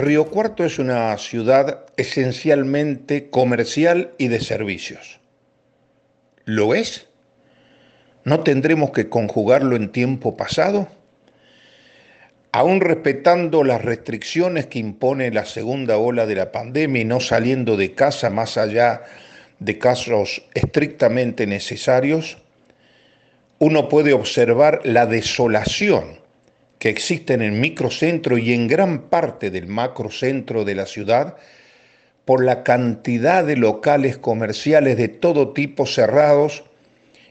Río Cuarto es una ciudad esencialmente comercial y de servicios. ¿Lo es? ¿No tendremos que conjugarlo en tiempo pasado? Aún respetando las restricciones que impone la segunda ola de la pandemia y no saliendo de casa más allá de casos estrictamente necesarios, uno puede observar la desolación que existe en el microcentro y en gran parte del macrocentro de la ciudad por la cantidad de locales comerciales de todo tipo cerrados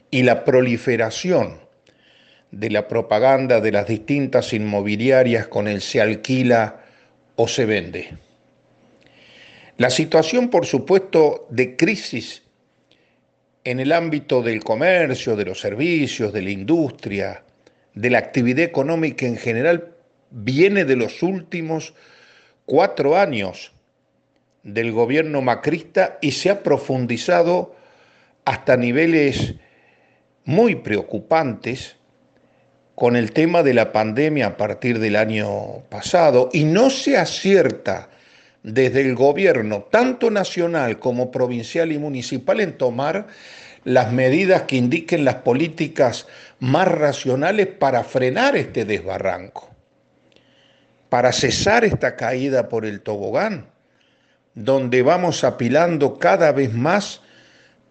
y la proliferación de la propaganda de las distintas inmobiliarias con el se alquila o se vende. La situación, por supuesto, de crisis en el ámbito del comercio, de los servicios, de la industria, de la actividad económica en general, viene de los últimos cuatro años del gobierno macrista y se ha profundizado hasta niveles muy preocupantes con el tema de la pandemia a partir del año pasado. Y no se acierta desde el gobierno, tanto nacional como provincial y municipal, en tomar las medidas que indiquen las políticas más racionales para frenar este desbarranco, para cesar esta caída por el tobogán, donde vamos apilando cada vez más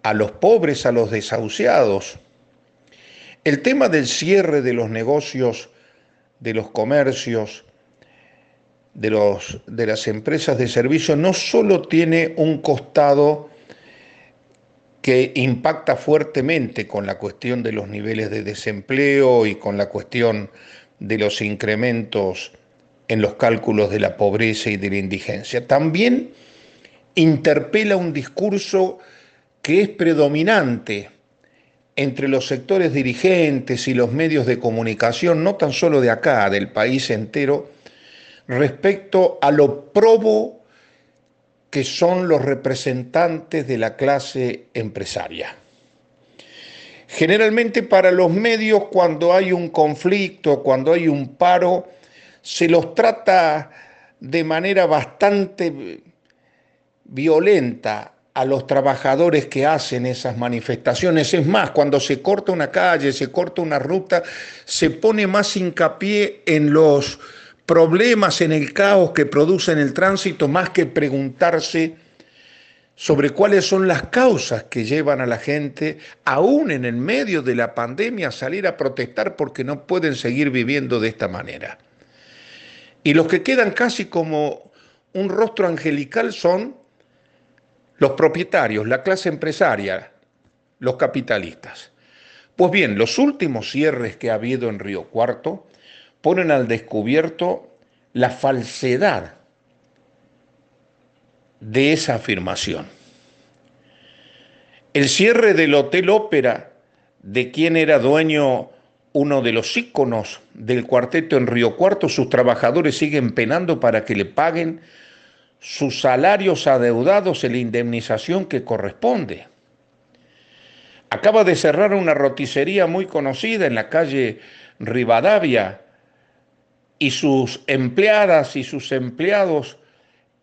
a los pobres, a los desahuciados. El tema del cierre de los negocios, de los comercios, de, los, de las empresas de servicio, no solo tiene un costado que impacta fuertemente con la cuestión de los niveles de desempleo y con la cuestión de los incrementos en los cálculos de la pobreza y de la indigencia. También interpela un discurso que es predominante entre los sectores dirigentes y los medios de comunicación, no tan solo de acá, del país entero, respecto a lo probo que son los representantes de la clase empresaria. Generalmente para los medios cuando hay un conflicto, cuando hay un paro, se los trata de manera bastante violenta a los trabajadores que hacen esas manifestaciones. Es más, cuando se corta una calle, se corta una ruta, se pone más hincapié en los problemas, en el caos que produce en el tránsito, más que preguntarse sobre cuáles son las causas que llevan a la gente, aún en el medio de la pandemia, a salir a protestar porque no pueden seguir viviendo de esta manera. Y los que quedan casi como un rostro angelical son los propietarios, la clase empresaria, los capitalistas. Pues bien, los últimos cierres que ha habido en Río Cuarto ponen al descubierto la falsedad de esa afirmación. El cierre del Hotel Ópera, de quien era dueño uno de los íconos del cuarteto en Río Cuarto, sus trabajadores siguen penando para que le paguen sus salarios adeudados en la indemnización que corresponde. Acaba de cerrar una roticería muy conocida en la calle Rivadavia, y sus empleadas y sus empleados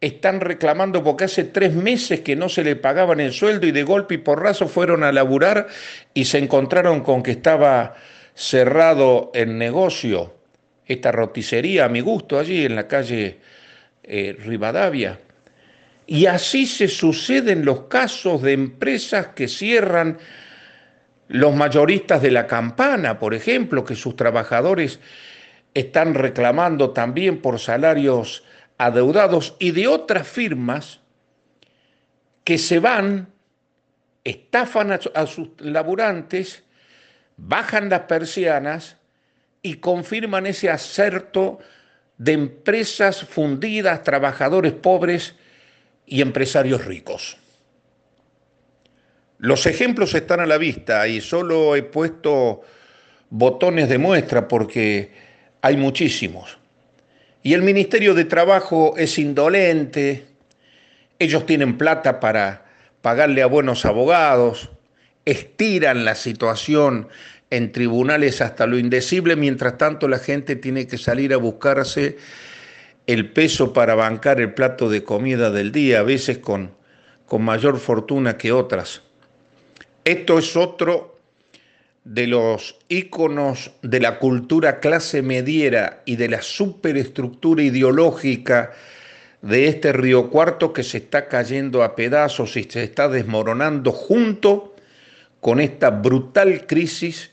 están reclamando porque hace tres meses que no se le pagaban el sueldo y de golpe y porrazo fueron a laburar y se encontraron con que estaba cerrado el negocio, esta roticería a mi gusto allí en la calle eh, Rivadavia. Y así se suceden los casos de empresas que cierran los mayoristas de la campana, por ejemplo, que sus trabajadores están reclamando también por salarios adeudados y de otras firmas que se van, estafan a, sus laburantes, bajan las persianas y confirman ese acerto de empresas fundidas, trabajadores pobres y empresarios ricos. Los ejemplos están a la vista y solo he puesto botones de muestra porque hay muchísimos. Y el Ministerio de Trabajo es indolente, ellos tienen plata para pagarle a buenos abogados, estiran la situación en tribunales hasta lo indecible, mientras tanto la gente tiene que salir a buscarse el peso para bancar el plato de comida del día, a veces con, con mayor fortuna que otras. Esto es otro de los íconos de la cultura clase mediera y de la superestructura ideológica de este Río Cuarto que se está cayendo a pedazos y se está desmoronando junto con esta brutal crisis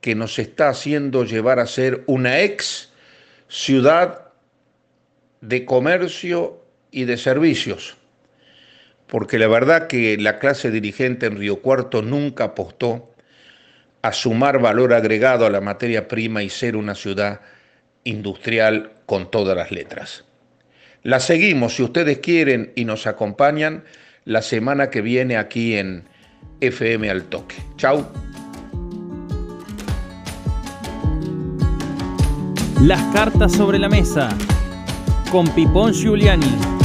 que nos está haciendo llevar a ser una ex ciudad de comercio y de servicios. Porque la verdad que la clase dirigente en Río Cuarto nunca apostó a sumar valor agregado a la materia prima y ser una ciudad industrial con todas las letras. La seguimos, si ustedes quieren y nos acompañan, la semana que viene aquí en FM al Toque. Chau. Las cartas sobre la mesa con Pipón Giuliani.